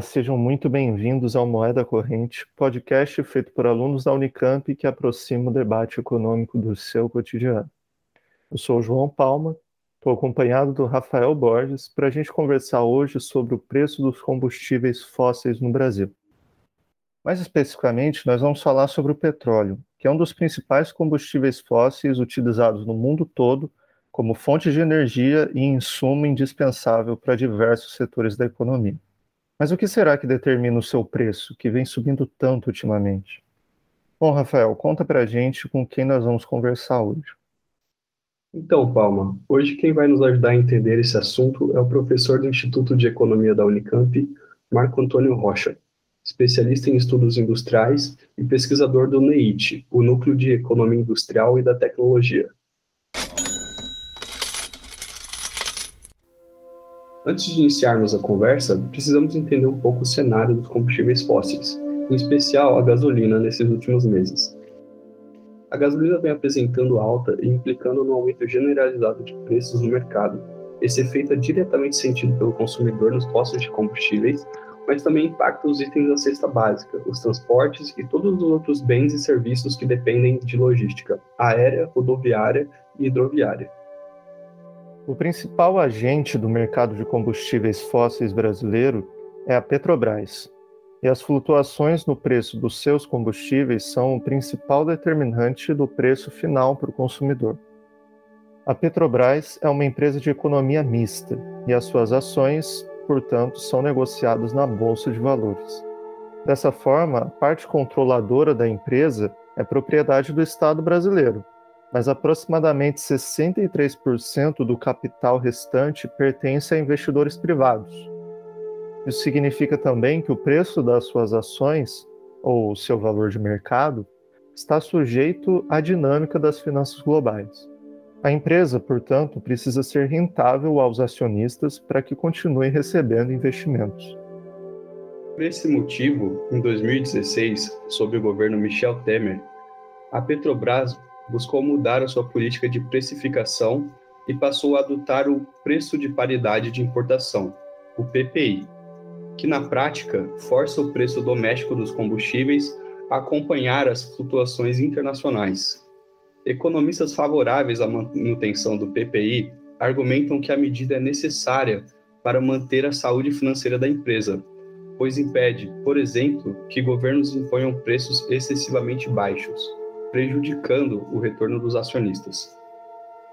Olá, sejam muito bem-vindos ao Moeda Corrente, podcast feito por alunos da Unicamp que aproxima o debate econômico do seu cotidiano. Eu sou o João Palma, estou acompanhado do Rafael Borges para a gente conversar hoje sobre o preço dos combustíveis fósseis no Brasil. Mais especificamente, nós vamos falar sobre o petróleo, que é um dos principais combustíveis fósseis utilizados no mundo todo como fonte de energia e insumo indispensável para diversos setores da economia. Mas o que será que determina o seu preço, que vem subindo tanto ultimamente? Bom, Rafael, conta pra gente com quem nós vamos conversar hoje. Então, Palma, hoje quem vai nos ajudar a entender esse assunto é o professor do Instituto de Economia da Unicamp, Marco Antônio Rocha, especialista em estudos industriais e pesquisador do NEIT, o Núcleo de Economia Industrial e da Tecnologia. Antes de iniciarmos a conversa, precisamos entender um pouco o cenário dos combustíveis fósseis, em especial a gasolina nesses últimos meses. A gasolina vem apresentando alta e implicando no aumento generalizado de preços no mercado. Esse efeito é diretamente sentido pelo consumidor nos postos de combustíveis, mas também impacta os itens da cesta básica, os transportes e todos os outros bens e serviços que dependem de logística aérea, rodoviária e hidroviária. O principal agente do mercado de combustíveis fósseis brasileiro é a Petrobras, e as flutuações no preço dos seus combustíveis são o principal determinante do preço final para o consumidor. A Petrobras é uma empresa de economia mista e as suas ações, portanto, são negociadas na Bolsa de Valores. Dessa forma, a parte controladora da empresa é propriedade do Estado brasileiro, mas aproximadamente 63% do capital restante pertence a investidores privados. Isso significa também que o preço das suas ações, ou seu valor de mercado, está sujeito à dinâmica das finanças globais. A empresa, portanto, precisa ser rentável aos acionistas para que continue recebendo investimentos. Por esse motivo, em 2016, sob o governo Michel Temer, a Petrobras buscou mudar a sua política de precificação e passou a adotar o preço de paridade de importação, o PPI, que na prática força o preço doméstico dos combustíveis a acompanhar as flutuações internacionais. Economistas favoráveis à manutenção do PPI argumentam que a medida é necessária para manter a saúde financeira da empresa, pois impede, por exemplo, que governos imponham preços excessivamente baixos prejudicando o retorno dos acionistas.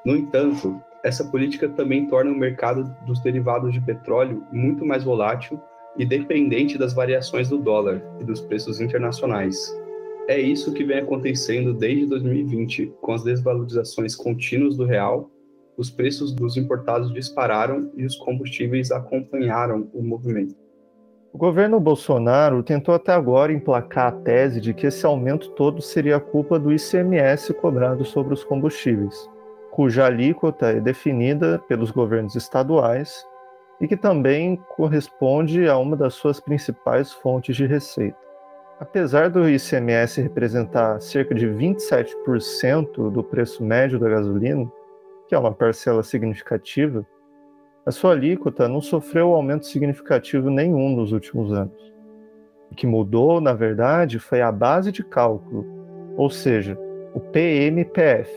No entanto, essa política também torna o mercado dos derivados de petróleo muito mais volátil e dependente das variações do dólar e dos preços internacionais. É isso que vem acontecendo desde 2020, com as desvalorizações contínuas do real, os preços dos importados dispararam e os combustíveis acompanharam o movimento. O governo Bolsonaro tentou até agora emplacar a tese de que esse aumento todo seria culpa do ICMS cobrado sobre os combustíveis, cuja alíquota é definida pelos governos estaduais e que também corresponde a uma das suas principais fontes de receita. Apesar do ICMS representar cerca de 27% do preço médio da gasolina, que é uma parcela significativa, a sua alíquota não sofreu aumento significativo nenhum nos últimos anos. O que mudou, na verdade, foi a base de cálculo, ou seja, o PMPF,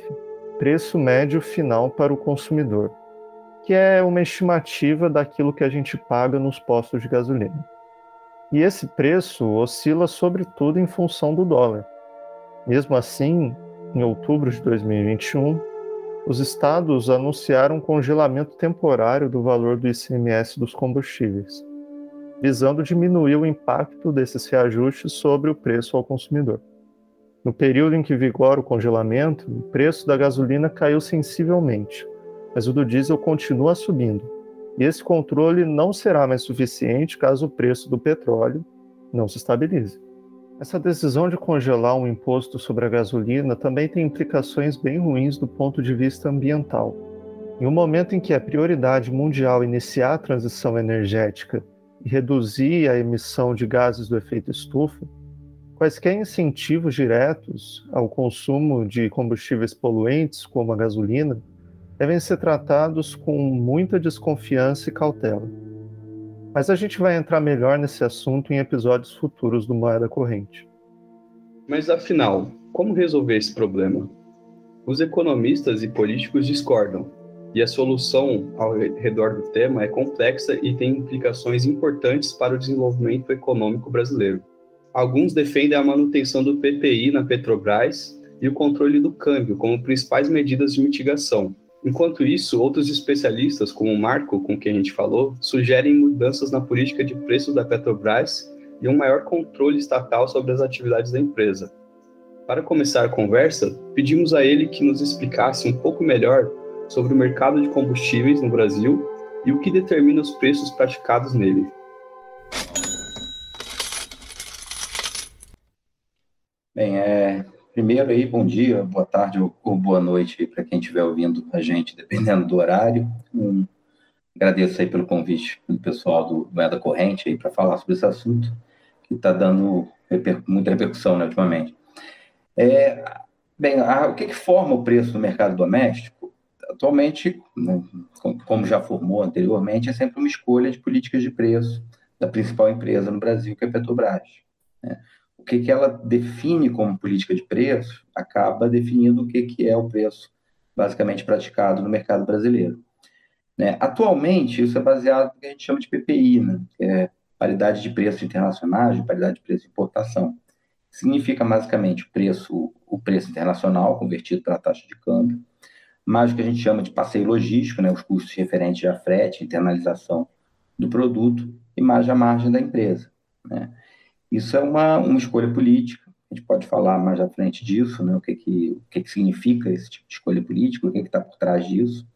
preço médio final para o consumidor, que é uma estimativa daquilo que a gente paga nos postos de gasolina. E esse preço oscila sobretudo em função do dólar. Mesmo assim, em outubro de 2021, os estados anunciaram um congelamento temporário do valor do ICMS dos combustíveis, visando diminuir o impacto desses reajustes sobre o preço ao consumidor. No período em que vigora o congelamento, o preço da gasolina caiu sensivelmente, mas o do diesel continua subindo. E esse controle não será mais suficiente caso o preço do petróleo não se estabilize. Essa decisão de congelar um imposto sobre a gasolina também tem implicações bem ruins do ponto de vista ambiental. Em um momento em que é prioridade mundial iniciar a transição energética e reduzir a emissão de gases do efeito estufa, quaisquer incentivos diretos ao consumo de combustíveis poluentes, como a gasolina, devem ser tratados com muita desconfiança e cautela. Mas a gente vai entrar melhor nesse assunto em episódios futuros do Moeda Corrente. Mas afinal, como resolver esse problema? Os economistas e políticos discordam, e a solução ao redor do tema é complexa e tem implicações importantes para o desenvolvimento econômico brasileiro. Alguns defendem a manutenção do PPI na Petrobras e o controle do câmbio como principais medidas de mitigação. Enquanto isso, outros especialistas, como o Marco, com quem a gente falou, sugerem mudanças na política de preços da Petrobras e um maior controle estatal sobre as atividades da empresa. Para começar a conversa, pedimos a ele que nos explicasse um pouco melhor sobre o mercado de combustíveis no Brasil e o que determina os preços praticados nele. Bem, é, primeiro aí, bom dia, boa tarde ou, boa noite para quem estiver ouvindo a gente, dependendo do horário. Um, agradeço aí pelo convite do pessoal do Moeda Corrente aí para falar sobre esse assunto que está dando reper, muita repercussão né, ultimamente. É, bem, a, o que, que forma o preço do mercado doméstico? Atualmente, né, como já formou anteriormente, é sempre uma escolha de políticas de preço da principal empresa no Brasil, que é a Petrobras. Né? O que, que ela define como política de preço acaba definindo o que, que é o preço basicamente praticado no mercado brasileiro. Né? Atualmente, isso é baseado no que a gente chama de PPI, né? que é paridade de preço internacionais, de paridade de preço de importação. Significa basicamente o preço, o preço internacional convertido para a taxa de câmbio, mais o que a gente chama de passeio logístico, né? os custos referentes a frete, internalização do produto, e mais a margem da empresa. Né? Isso é uma, uma escolha política, a gente pode falar mais à frente disso, né, o, que, que, o que, que significa esse tipo de escolha política, o que está por trás disso,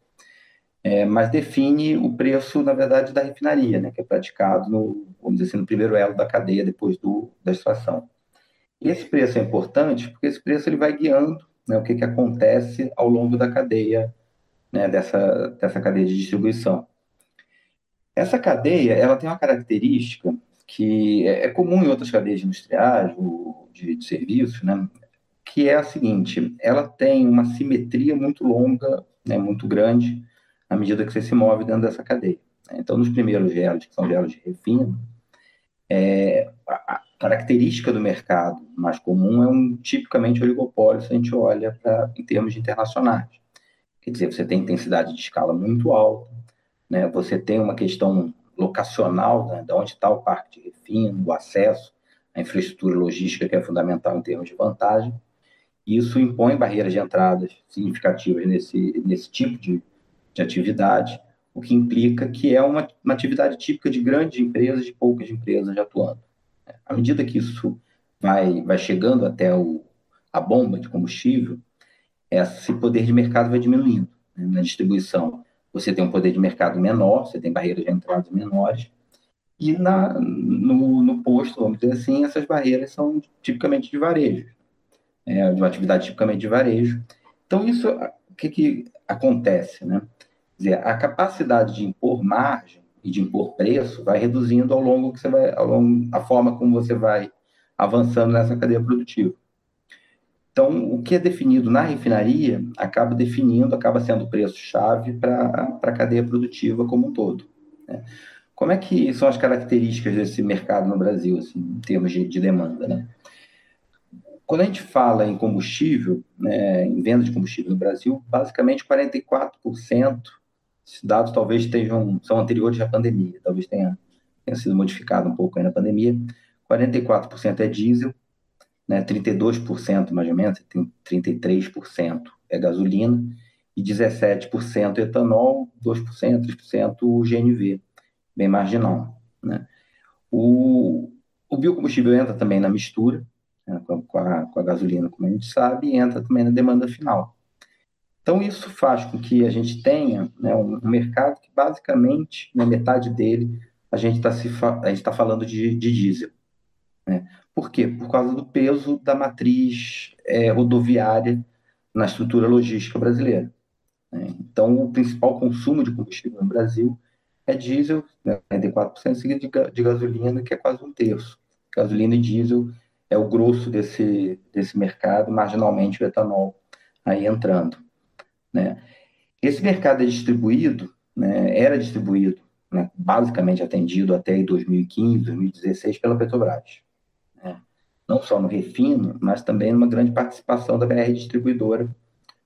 é, mas define o preço, na verdade, da refinaria, né, que é praticado, no, vamos dizer assim, no primeiro elo da cadeia, depois do, da extração. Esse preço é importante porque esse preço ele vai guiando né, o que, que acontece ao longo da cadeia, né, dessa, dessa cadeia de distribuição. Essa cadeia ela tem uma característica que é, é comum em outras cadeias industriais ou de, de serviços, né? que é a seguinte: ela tem uma simetria muito longa, né, muito grande, à medida que você se move dentro dessa cadeia. Então, nos primeiros gelos, que são gelos de refino, é, a característica do mercado mais comum é um tipicamente oligopólio se a gente olha para em termos internacionais. Quer dizer, você tem intensidade de escala muito alta, né? você tem uma questão locacional, né, de onde está o parque de refino, o acesso, a infraestrutura logística que é fundamental em termos de vantagem. Isso impõe barreiras de entradas significativas nesse, nesse tipo de, de atividade, o que implica que é uma, uma atividade típica de grandes empresas, de poucas empresas atuando. À medida que isso vai, vai chegando até o, a bomba de combustível, esse poder de mercado vai diminuindo né, na distribuição você tem um poder de mercado menor, você tem barreiras de entrada menores, e na, no, no posto, vamos dizer assim, essas barreiras são tipicamente de varejo, é, de uma atividade tipicamente de varejo. Então, isso, o que, que acontece? Né? Quer dizer, a capacidade de impor margem e de impor preço vai reduzindo ao longo que você vai, ao longo, a forma como você vai avançando nessa cadeia produtiva. Então, o que é definido na refinaria acaba definindo, acaba sendo o preço-chave para a cadeia produtiva como um todo. Né? Como é que são as características desse mercado no Brasil, assim, em termos de, de demanda? Né? Quando a gente fala em combustível, né, em venda de combustível no Brasil, basicamente 44%, esses dados talvez estejam, são anteriores à pandemia, talvez tenha, tenha sido modificado um pouco aí na pandemia, 44% é diesel, né, 32% mais ou menos, 33% é gasolina e 17% etanol, 2%, 3% GNV, bem marginal. Né? O, o biocombustível entra também na mistura, né, com, a, com a gasolina, como a gente sabe, e entra também na demanda final. Então, isso faz com que a gente tenha né, um, mercado que, basicamente, na metade dele, a gente está tá falando de, de diesel. Né? Por quê? Por causa do peso da matriz é, rodoviária na estrutura logística brasileira. Né? Então, o principal consumo de combustível no Brasil é diesel, né, 44%, seguido de, de gasolina, que é quase um terço. Gasolina e diesel é o grosso desse, desse mercado, marginalmente o etanol aí entrando. Né? Esse mercado é distribuído, né, era distribuído né, basicamente atendido até 2015, 2016 pela Petrobras. Né? Não só no refino, mas também numa grande participação da BR distribuidora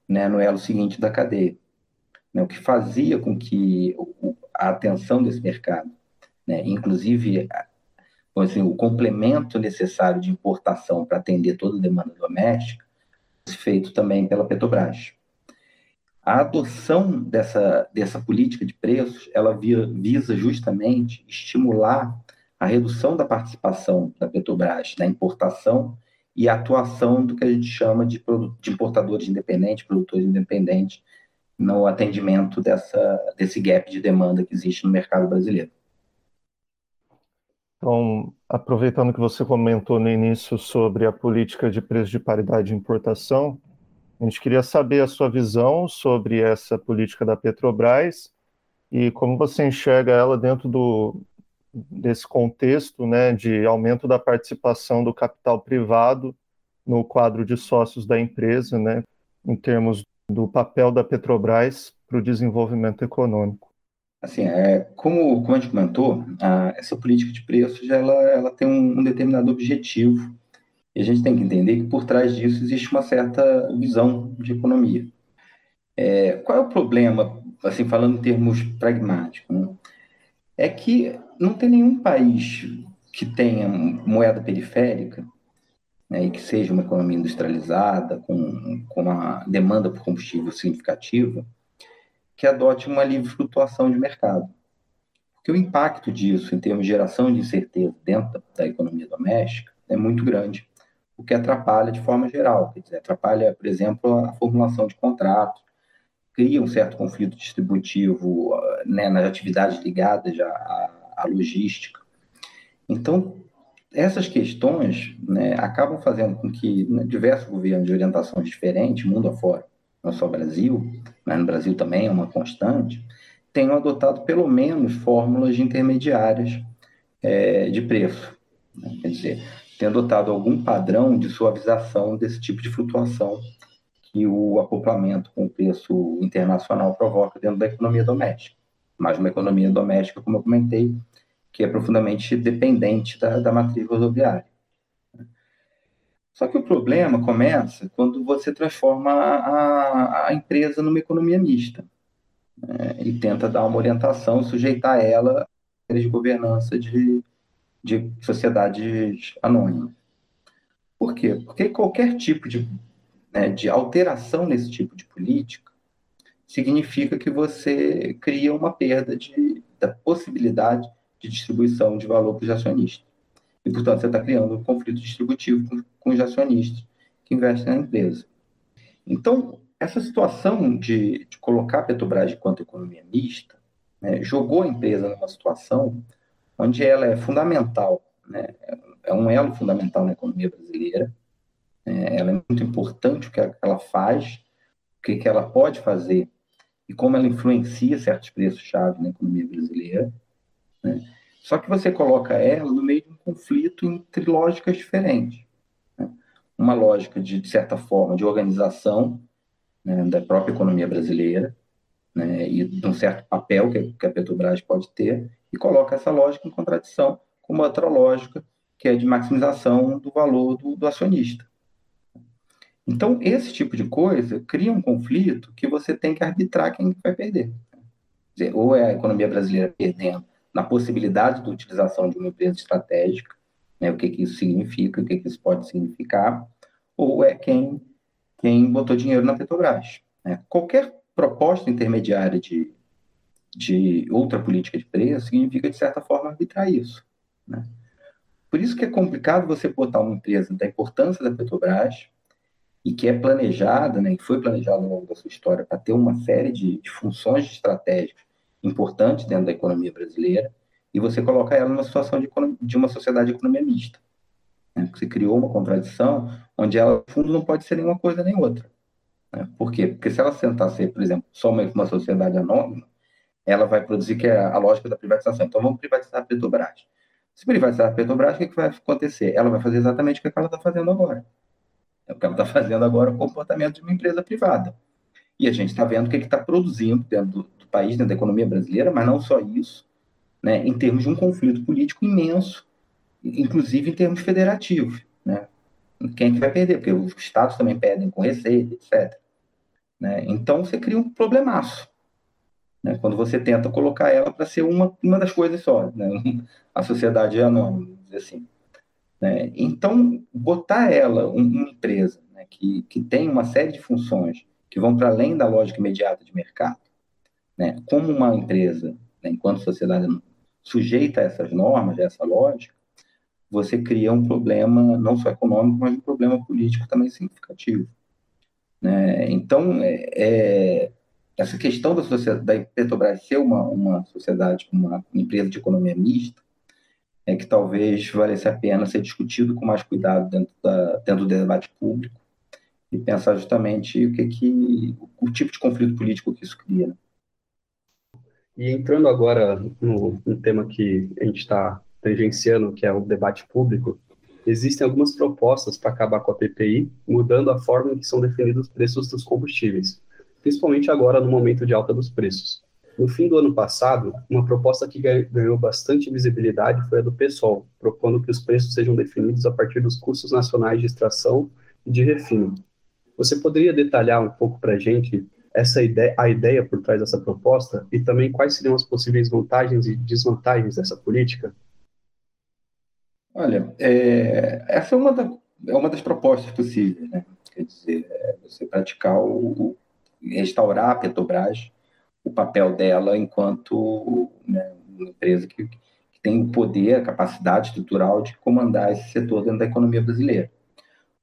né, no elo seguinte da cadeia. Né, o que fazia com que a atenção desse mercado, né, inclusive assim, o complemento necessário de importação para atender toda a demanda doméstica, feito também pela Petrobras. A adoção dessa, dessa política de preços, ela via, visa justamente estimular a redução da participação da Petrobras na importação e a atuação do que a gente chama de, de importadores independentes, produtores independentes, no atendimento dessa, desse gap de demanda que existe no mercado brasileiro. Então, aproveitando que você comentou no início sobre a política de preço de paridade de importação, a gente queria saber a sua visão sobre essa política da Petrobras e como você enxerga ela dentro do, desse contexto né, de aumento da participação do capital privado no quadro de sócios da empresa, né, em termos do papel da Petrobras para o desenvolvimento econômico. Assim, é, como, como a gente comentou, a, essa política de preços ela, ela tem um, um, determinado objetivo e a gente tem que entender que por trás disso existe uma certa visão de economia. É, qual é o problema, assim, falando em termos pragmáticos? Né? É que não tem nenhum país que tenha moeda periférica né, e que seja uma economia industrializada, com, com uma demanda por combustível significativa, que adote uma livre flutuação de mercado. Porque o impacto disso em termos de geração de incerteza dentro da, economia doméstica é muito grande, o que atrapalha de forma geral. Quer dizer, atrapalha, por exemplo, a formulação de contratos, cria um certo conflito distributivo né, nas atividades ligadas à, à logística. Então, essas questões né, acabam fazendo com que né, diversos governos de orientações diferentes, mundo afora, não só Brasil, mas no Brasil também é uma constante, tenham adotado pelo menos fórmulas intermediárias é, de preço. Né? Quer dizer, tem adotado algum padrão de suavização desse tipo de flutuação que o acoplamento com o preço internacional provoca dentro da economia doméstica. Mas uma economia doméstica, como eu comentei, que é profundamente dependente da, da matriz rodoviária. Só que o problema começa quando você transforma a, a empresa numa economia mista né, e tenta dar uma orientação, sujeitar ela a de governança de, de sociedades anônimas. Por quê? Porque qualquer tipo de, né, de alteração nesse tipo de política significa que você cria uma perda de, da possibilidade de distribuição de valor para os acionistas. E, portanto, você está criando um conflito distributivo com, com os acionistas que investem na empresa. Então, essa situação de, de colocar a Petrobras enquanto economia mista né, jogou a empresa numa situação onde ela é fundamental, né, é um elo fundamental na economia brasileira, é, ela é muito importante o que ela faz, o que, que ela pode fazer e como ela influencia certos preços-chave na economia brasileira. Né? Só que você coloca ela no meio de um conflito entre lógicas diferentes. Né? Uma lógica, de, de, certa forma, de organização né, da própria economia brasileira, né, e de um certo papel que, que a Petrobras pode ter, e coloca essa lógica em contradição com uma outra lógica, que é de maximização do valor do, do acionista. Então, esse tipo de coisa cria um conflito que você tem que arbitrar quem vai perder. Dizer, ou é a economia brasileira perdendo na possibilidade de utilização de uma empresa estratégica, né, o que, que isso significa, o que, que isso pode significar, ou é quem, quem botou dinheiro na Petrobras. Né? Qualquer proposta intermediária de, de outra política de preço significa, de certa forma, arbitrar isso. Né? Por isso que é complicado você botar uma empresa da importância da Petrobras e que é planejada, né, e foi planejada ao longo da sua história para ter uma série de, de funções estratégicas importante dentro da economia brasileira e você coloca ela numa situação de, de uma sociedade de economia mista. Né? Você criou uma contradição onde ela, no fundo, não pode ser nenhuma coisa nem outra. Né? Por quê? Porque se ela sentar ser, por exemplo, só uma, uma sociedade anônima, ela vai produzir que é a lógica da privatização. Então, vamos privatizar a Petrobras. Se privatizar a Petrobras, o que, que vai acontecer? Ela vai fazer exatamente o que ela está fazendo agora. É o que ela está fazendo agora, o comportamento de uma empresa privada. E a gente está vendo o que está produzindo dentro do, país, dentro da economia brasileira, mas não só isso, né, em termos de um conflito político imenso, inclusive em termos federativos. Né? Quem é que vai perder? Porque os estados também perdem com receita, etc. Né? Então você cria um problemaço. Né? Quando você tenta colocar ela para ser uma, uma das coisas só. Né? A sociedade é anônima, assim. Né? Então, botar ela, uma empresa né, que, que tem uma série de funções que vão para além da lógica imediata de mercado, né, como uma empresa, né, enquanto sociedade sujeita a essas normas, a essa lógica, você cria um problema não só econômico, mas um problema político também significativo. Né? Então, é, é, essa questão da, sociedade, da Petrobras ser uma, uma sociedade, uma empresa de economia mista, é que talvez valesse a pena ser discutido com mais cuidado dentro, da, dentro do debate público e pensar justamente o que que o tipo de conflito político que isso cria. Né? E entrando agora no, no tema que a gente está tangenciando, que é o debate público, existem algumas propostas para acabar com a PPI, mudando a forma em que são definidos os preços dos combustíveis, principalmente agora no momento de alta dos preços. No fim do ano passado, uma proposta que ganhou bastante visibilidade foi a do PSOL, propondo que os preços sejam definidos a partir dos custos nacionais de extração e de refino. Você poderia detalhar um pouco para a gente essa ideia, a ideia por trás dessa proposta e também quais seriam as possíveis vantagens e desvantagens dessa política? Olha, é, essa é uma, da, é uma das propostas possíveis, né? Quer dizer, é você praticar o, o restaurar a Petrobras o papel dela enquanto né, uma empresa que, que tem o poder, a capacidade estrutural de comandar esse setor dentro da economia brasileira.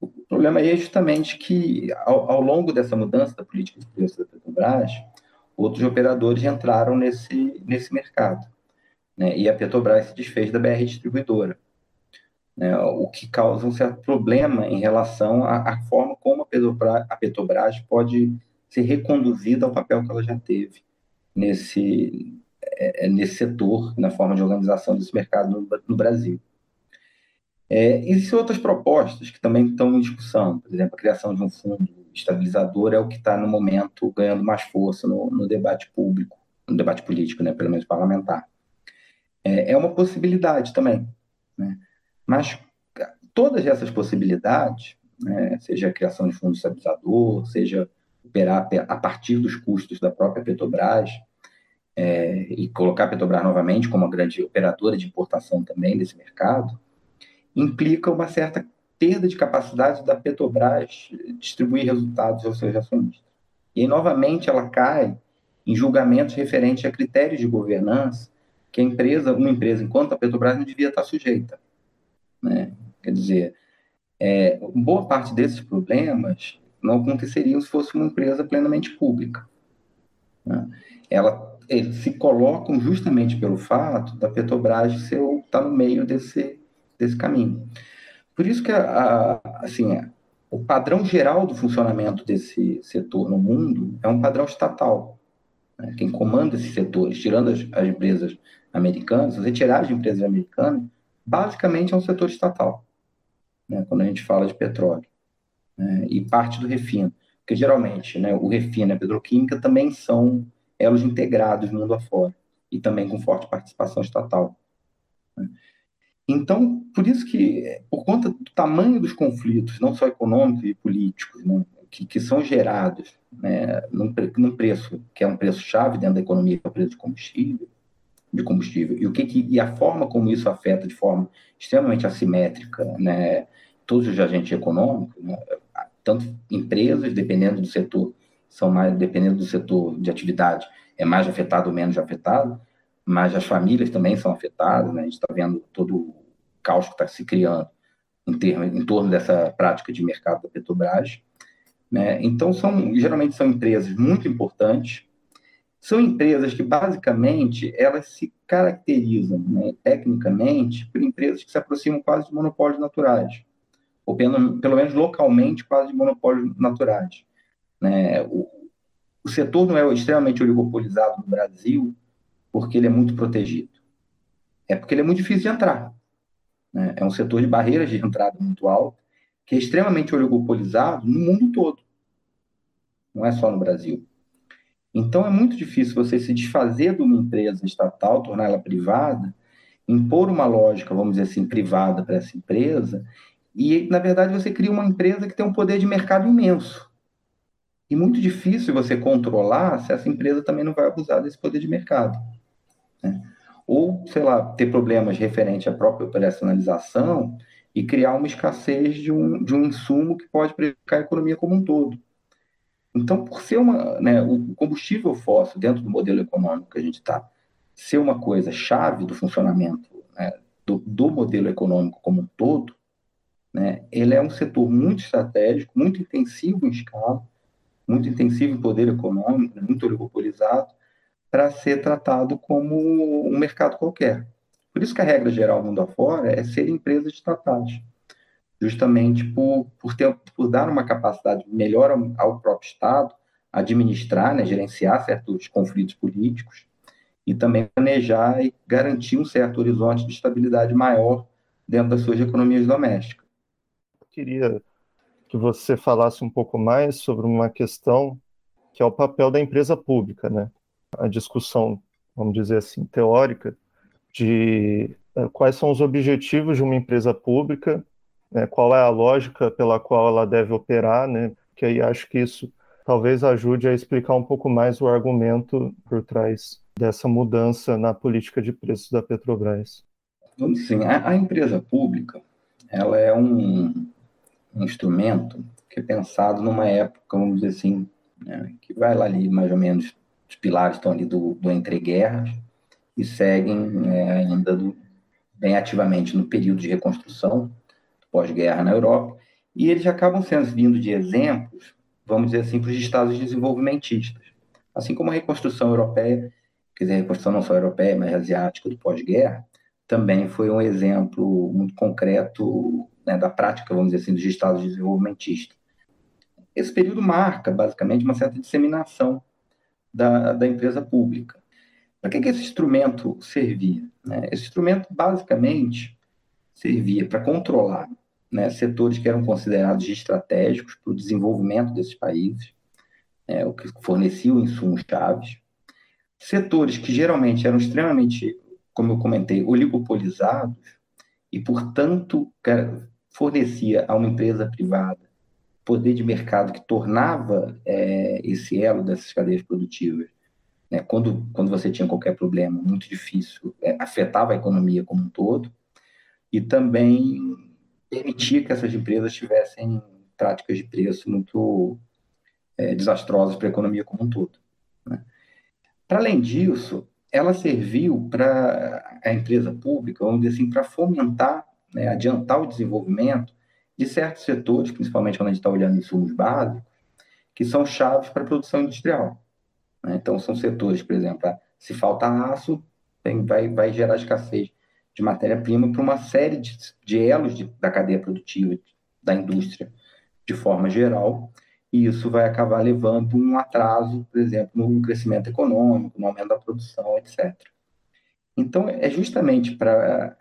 O problema é justamente que, ao, ao longo dessa mudança da política de preço da Petrobras, outros operadores entraram nesse, nesse mercado. Né? E a Petrobras se desfez da BR Distribuidora, né? o que causa um certo problema em relação à, à forma como a Petrobras, a Petrobras pode ser reconduzida ao papel que ela já teve nesse, é, é, nesse setor, na forma de organização desse mercado no, no Brasil. É, existem outras propostas que também estão em discussão, por exemplo, a criação de um fundo estabilizador é o que está, no momento, ganhando mais força no, no, debate público, no debate político, né, pelo menos parlamentar. É, é uma possibilidade também. Né? Mas todas essas possibilidades, né, seja a criação de fundo estabilizador, seja operar a partir dos custos da própria Petrobras, é, e colocar a Petrobras novamente como uma grande operadora de importação também desse mercado, implica uma certa perda de capacidade da Petrobras distribuir resultados aos seus acionistas. E aí, novamente, ela cai em julgamentos referentes a critérios de governança que a empresa, uma empresa, enquanto a Petrobras, não devia estar sujeita. Né? Quer dizer, é, boa parte desses problemas não aconteceriam se fosse uma empresa plenamente pública. Né? Ela eles se colocam justamente pelo fato da Petrobras estar tá no meio desse, desse caminho. Por isso que a, a, assim, o padrão geral do funcionamento desse setor no mundo é um padrão estatal. Né? Quem comanda esses setores, tirando as, as empresas americanas, as retiradas de empresas americanas, basicamente é um setor estatal, né? quando a gente fala de petróleo. Né? E parte do refino. Porque geralmente né, o refino e a petroquímica também são elos integrados mundo afora e também com forte participação estatal. Né? Então, por isso que, por conta do tamanho dos conflitos, não só econômicos e políticos, né, que, que, são gerados né, num, num, preço que é um preço-chave dentro da economia, que é o preço de combustível, de combustível, e, o que, que, e a forma como isso afeta de forma extremamente assimétrica né, todos os agentes econômicos, né, tanto empresas, dependendo do setor, são mais, dependendo do setor de atividade, é mais afetado ou menos afetado, mas as famílias também são afetadas, né? a gente está vendo todo o caos que está se criando em, termo, em torno dessa prática de mercado da Petrobras. Né? Então, são, geralmente são empresas muito importantes, são empresas que, basicamente, elas se caracterizam né, tecnicamente por empresas que se aproximam quase de monopólios naturais, ou pelo, pelo menos localmente quase de monopólios naturais. Né? O, o setor não é extremamente oligopolizado no Brasil porque ele é muito protegido. É porque ele é muito difícil de entrar. Né? É um setor de barreiras de entrada muito alto, que é extremamente oligopolizado no mundo todo. Não é só no Brasil. Então, é muito difícil você se desfazer de uma empresa estatal, torná-la privada, impor uma lógica, vamos dizer assim, privada para essa empresa, e, na verdade, você cria uma empresa que tem um poder de mercado imenso. E muito difícil você controlar se essa empresa também não vai abusar desse poder de mercado. Né? Ou, sei lá, ter problemas referentes à própria operacionalização e criar uma escassez de um, de um insumo que pode prejudicar a economia como um todo. Então, por ser uma, né, o combustível fóssil dentro do modelo econômico que a gente está, ser uma coisa chave do funcionamento né, do, do, modelo econômico como um todo, né, ele é um setor muito estratégico, muito intensivo em escala, muito intensivo em poder econômico, muito oligopolizado, para ser tratado como um mercado qualquer. Por isso que a regra geral mundo afora é ser empresas estatais justamente por, por, ter, por dar uma capacidade melhor ao, ao próprio Estado administrar, né, gerenciar certos conflitos políticos e também planejar e garantir um certo horizonte de estabilidade maior dentro das suas economias domésticas. Queria que você falasse um pouco mais sobre uma questão que é o papel da empresa pública, né? A discussão, vamos dizer assim, teórica de uh, quais são os objetivos de uma empresa pública né, qual é a lógica pela qual ela deve operar, né, que aí acho que isso talvez ajude a explicar um pouco mais o argumento por trás dessa mudança na política de preços da Petrobras. Vamos sim, a, a empresa pública, ela é um, um, instrumento que é pensado numa época, vamos dizer assim, né, que vai lá ali mais ou menos, os pilares estão ali do, do entre-guerras e seguem é, ainda do, bem ativamente no período de reconstrução, pós-guerra na Europa, e eles acabam sendo vindo de exemplos, vamos dizer assim, para os estados desenvolvimentistas. Assim como a reconstrução europeia, quer dizer, a reconstrução não só europeia, mas asiática do pós-guerra, também foi um exemplo muito concreto né, da prática, vamos dizer assim, dos estados desenvolvimentistas. Esse período marca, basicamente, uma certa disseminação da, da empresa pública. Para que, que esse instrumento servia? Né? Esse instrumento, basicamente, servia para controlar né, setores que eram considerados estratégicos para o desenvolvimento desses países, né, o que forneciam insumos chaves, setores que geralmente eram extremamente, como eu comentei, oligopolizados e, portanto, fornecia a uma empresa privada poder de mercado que tornava é, esse elo dessas cadeias produtivas, né, quando, quando você tinha qualquer problema muito difícil, é, afetava a economia como um todo, e também permitir que essas empresas tivessem práticas de preço muito é, desastrosas para a economia como um todo. Né? Para além disso, ela serviu para a empresa pública, vamos dizer assim, para fomentar, né, adiantar o desenvolvimento de certos setores, principalmente quando a gente está olhando insumos básicos, que são chaves para a produção industrial. Né? Então, são setores, por exemplo, se falta aço, vai, vai gerar escassez de matéria-prima para uma série de, de elos de, da cadeia produtiva da indústria de forma geral, e isso vai acabar levando um atraso, por exemplo, no crescimento econômico, no aumento da produção, etc. Então, é justamente para.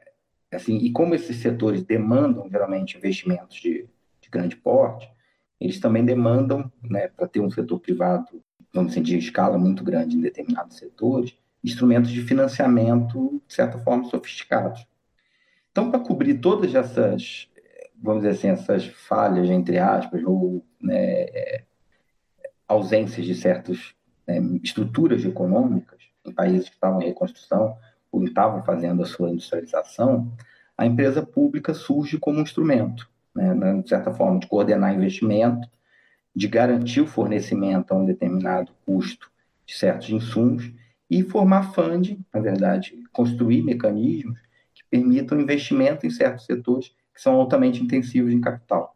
Assim, e como esses setores demandam geralmente investimentos de, de grande porte, eles também demandam, né, para ter um setor privado, vamos dizer, de escala muito grande em determinados setores, instrumentos de financiamento, de certa forma, sofisticados. Então, para cobrir todas essas, vamos dizer assim, essas falhas, entre aspas, ou né, é, ausências de certas né, estruturas econômicas em países que estavam em reconstrução ou estavam fazendo a sua industrialização, a empresa pública surge como um instrumento, né, né de certa forma, de coordenar investimento, de garantir o fornecimento a um determinado custo de certos insumos e formar funding, na verdade, construir mecanismos que permitam investimento em certos setores que são altamente intensivos em capital.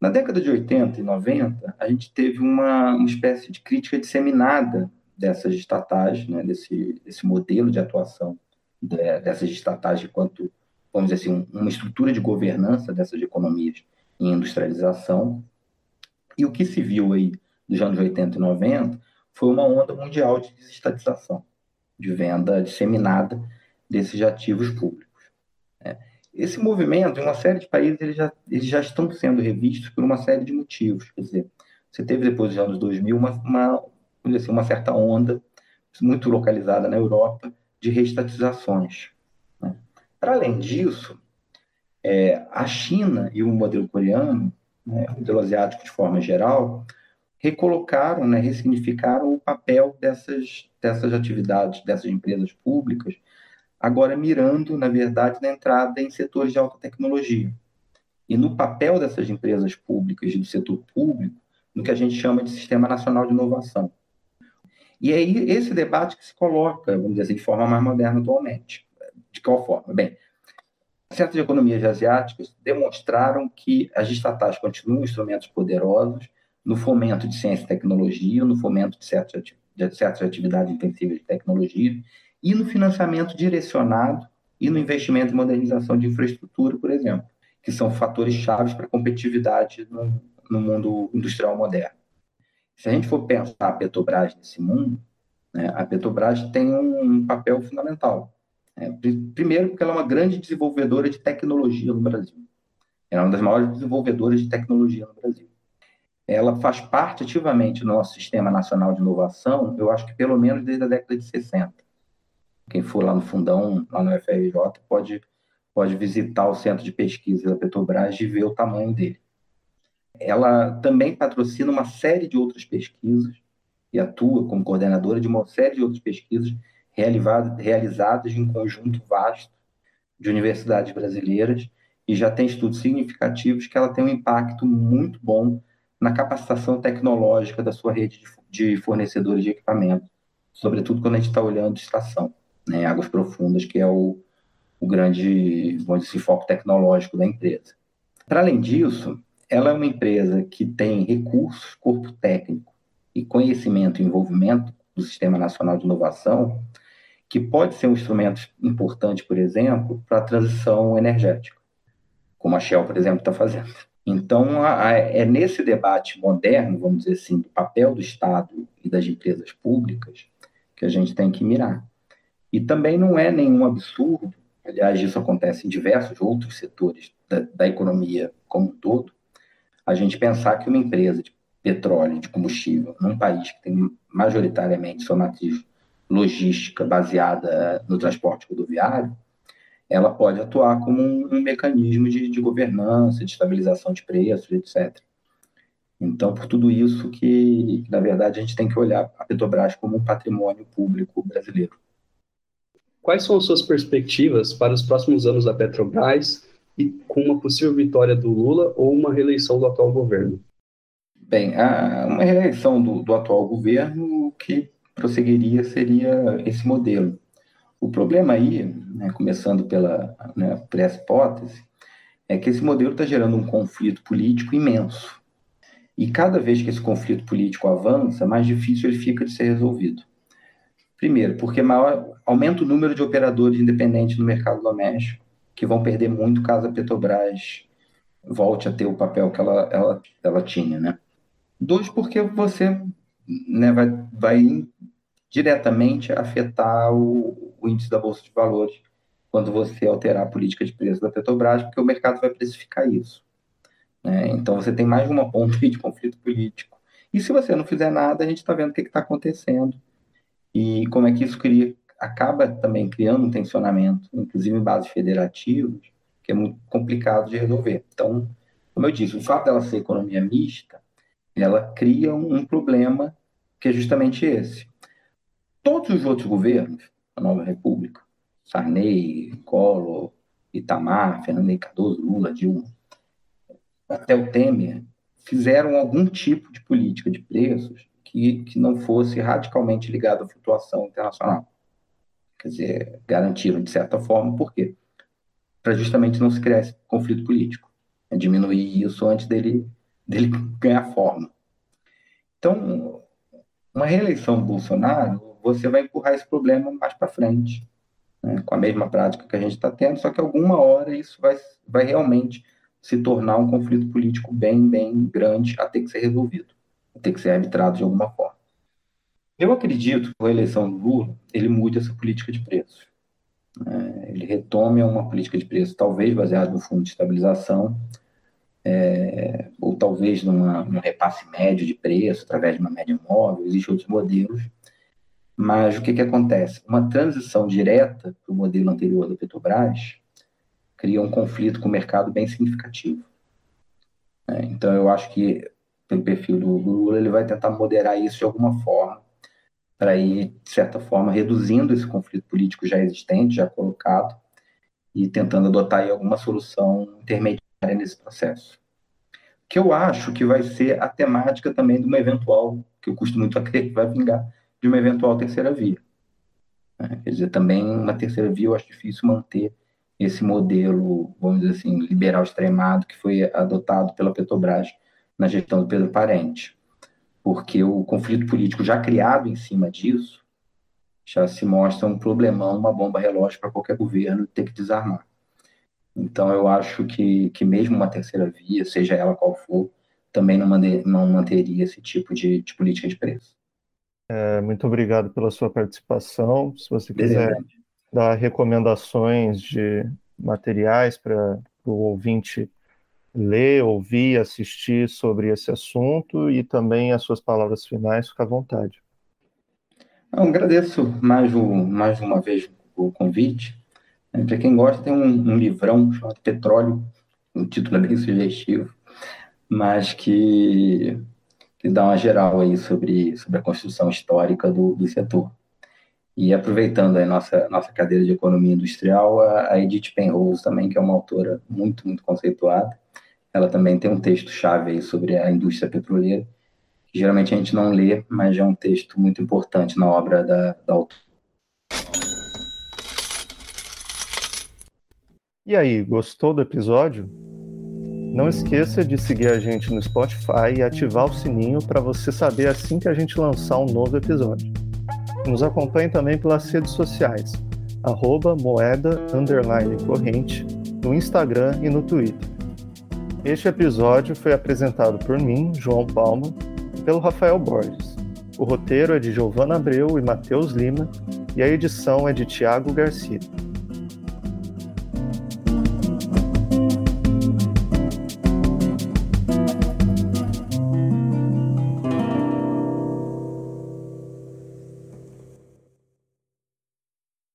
Na década de 80 e 90, a gente teve uma, uma espécie de crítica disseminada dessas estatais, né, desse, desse modelo de atuação de, dessas estatais enquanto, vamos dizer assim, uma estrutura de governança dessas economias em industrialização. E o que se viu aí dos anos 80 e 90 foi uma onda mundial de desestatização, de venda disseminada desses ativos públicos. É. Esse movimento, em uma série de países, eles já, eles já estão sendo revistos por uma série de motivos. Quer dizer, você teve depois dos anos 2000 uma, uma, assim, uma certa onda, muito localizada na Europa, de reestatizações. Né? Para além disso, é, a China e o modelo coreano, né, o modelo asiático de forma geral, recolocaram, né, ressignificaram o papel dessas, dessas atividades, dessas empresas públicas, agora mirando, na verdade, na entrada em setores de alta tecnologia. E no papel dessas empresas públicas e do setor público, no que a gente chama de Sistema Nacional de Inovação. E é esse debate que se coloca, vamos dizer assim, de forma mais moderna atualmente. De qual forma? Bem, certas economias asiáticas demonstraram que as estatais continuam instrumentos poderosos no fomento de ciência e tecnologia, no fomento de certas, de certas atividades intensivas de tecnologia e no financiamento direcionado e no investimento em modernização de infraestrutura, por exemplo, que são fatores chaves para a competitividade no, no mundo industrial moderno. Se a gente for pensar a Petrobras nesse mundo, né, a Petrobras tem um papel fundamental. É, primeiro, porque ela é uma grande desenvolvedora de tecnologia no Brasil. Ela é uma das maiores desenvolvedoras de tecnologia no Brasil. Ela faz parte ativamente do nosso Sistema Nacional de Inovação, eu acho que pelo menos desde a década de 60. Quem for lá no fundão, lá no FRJ, pode, pode visitar o centro de pesquisa da Petrobras e ver o tamanho dele. Ela também patrocina uma série de outras pesquisas e atua como coordenadora de uma série de outras pesquisas realizadas em conjunto vasto de universidades brasileiras e já tem estudos significativos que ela tem um impacto muito bom na capacitação tecnológica da sua rede de fornecedores de equipamento, sobretudo quando a gente está olhando estação, né, águas profundas, que é o, o grande vamos dizer, foco tecnológico da empresa. Para além disso, ela é uma empresa que tem recursos, corpo técnico e conhecimento e envolvimento do Sistema Nacional de Inovação, que pode ser um instrumento importante, por exemplo, para a transição energética, como a Shell, por exemplo, está fazendo. Então, a, a, é nesse debate moderno, vamos dizer assim, do papel do Estado e das empresas públicas, que a gente tem que mirar. E também não é nenhum absurdo, aliás, isso acontece em diversos outros setores da, da economia como um todo, a gente pensar que uma empresa de petróleo, de combustível, num país que tem majoritariamente sua matriz logística baseada no transporte rodoviário, ela pode atuar como um, um mecanismo de, de, governança, de estabilização de preços, etc. Então, por tudo isso que, na verdade, a gente tem que olhar a Petrobras como um patrimônio público brasileiro. Quais são as suas perspectivas para os próximos anos da Petrobras e com uma possível vitória do Lula ou uma reeleição do atual governo? Bem, a, uma reeleição do, do atual governo, que prosseguiria seria esse modelo. O problema aí, né, começando pela né, por essa hipótese, é que esse modelo está gerando um conflito político imenso. E cada vez que esse conflito político avança, mais difícil ele fica de ser resolvido. Primeiro, porque maior, aumenta o número de operadores independentes no mercado doméstico, que vão perder muito caso a Petrobras volte a ter o papel que ela, ela, ela tinha, né? Dois, porque você né, vai, vai diretamente afetar o, o, índice da Bolsa de Valores quando você alterar a política de preço da Petrobras, porque o mercado vai precificar isso. Né? Então, você tem mais uma ponta de conflito político. E se você não fizer nada, a gente está vendo o que está acontecendo e como é que isso cria acaba também criando um tensionamento, inclusive em bases federativas, que é muito complicado de resolver. Então, como eu disse, o fato dela ser economia mista, ela cria um problema que é justamente esse. Todos os outros governos, a Nova República, Sarney, Collor, Itamar, Fernando Henrique Cardoso, Lula, Dilma, até o Temer, fizeram algum tipo de política de preços que, que não fosse radicalmente ligado à flutuação internacional quer dizer, garantiram de certa forma, por quê? Para justamente não se criar esse conflito político, né? diminuir isso antes dele, dele ganhar forma. Então, uma reeleição do Bolsonaro, você vai empurrar esse problema mais para frente, né? com a mesma prática que a gente está tendo, só que alguma hora isso vai, vai realmente se tornar um conflito político bem, bem grande a ter que ser resolvido, a ter que ser arbitrado de alguma forma. Eu acredito que a eleição do Lula ele mude essa política de preços. É, ele retome uma política de preços, talvez baseada no fundo de estabilização, é, ou talvez numa, num repasse médio de preço, através de uma média móvel, existem outros modelos. Mas o que, que acontece? Uma transição direta para o modelo anterior da Petrobras cria um conflito com o mercado bem significativo. É, então, eu acho que, pelo perfil do Lula, ele vai tentar moderar isso de alguma forma, para ir, de certa forma, reduzindo esse conflito político já existente, já colocado, e tentando adotar alguma solução intermediária nesse processo. Que eu acho que vai ser a temática também de uma eventual, que eu custo muito a crer que vai vingar, de uma eventual terceira via. É, quer dizer, também uma terceira via eu acho difícil manter esse modelo, vamos dizer assim, liberal extremado que foi adotado pela Petrobras na gestão do Pedro Parente. Porque o conflito político já criado em cima disso já se mostra um problemão, uma bomba relógio para qualquer governo ter que desarmar. Então, eu acho que, que mesmo uma terceira via, seja ela qual for, também não, manter, não manteria esse tipo de, de política de preço. É, muito obrigado pela sua participação. Se você quiser dar recomendações de materiais para o ouvinte ler, ouvir, assistir sobre esse assunto e também as suas palavras finais, fica à vontade. Eu agradeço mais, um, mais uma vez o convite. Para quem gosta, tem um, um, livrão chamado Petróleo, o título é bem sugestivo, mas que, que dá uma geral aí sobre, sobre a construção histórica do, do setor. E aproveitando a nossa, nossa cadeira de economia industrial, a, a Edith Penrose também, que é uma autora muito, muito conceituada, ela também tem um texto-chave aí sobre a indústria petroleira, que geralmente a gente não lê, mas é um texto muito importante na obra da, da autora. E aí, gostou do episódio? Não esqueça de seguir a gente no Spotify e ativar o sininho para você saber assim que a gente lançar um novo episódio. Nos acompanhe também pelas redes sociais, arroba moeda corrente, no Instagram e no Twitter. Este episódio foi apresentado por mim, João Palma, e pelo Rafael Borges. O roteiro é de Giovana Abreu e Matheus Lima, e a edição é de Tiago Garcia.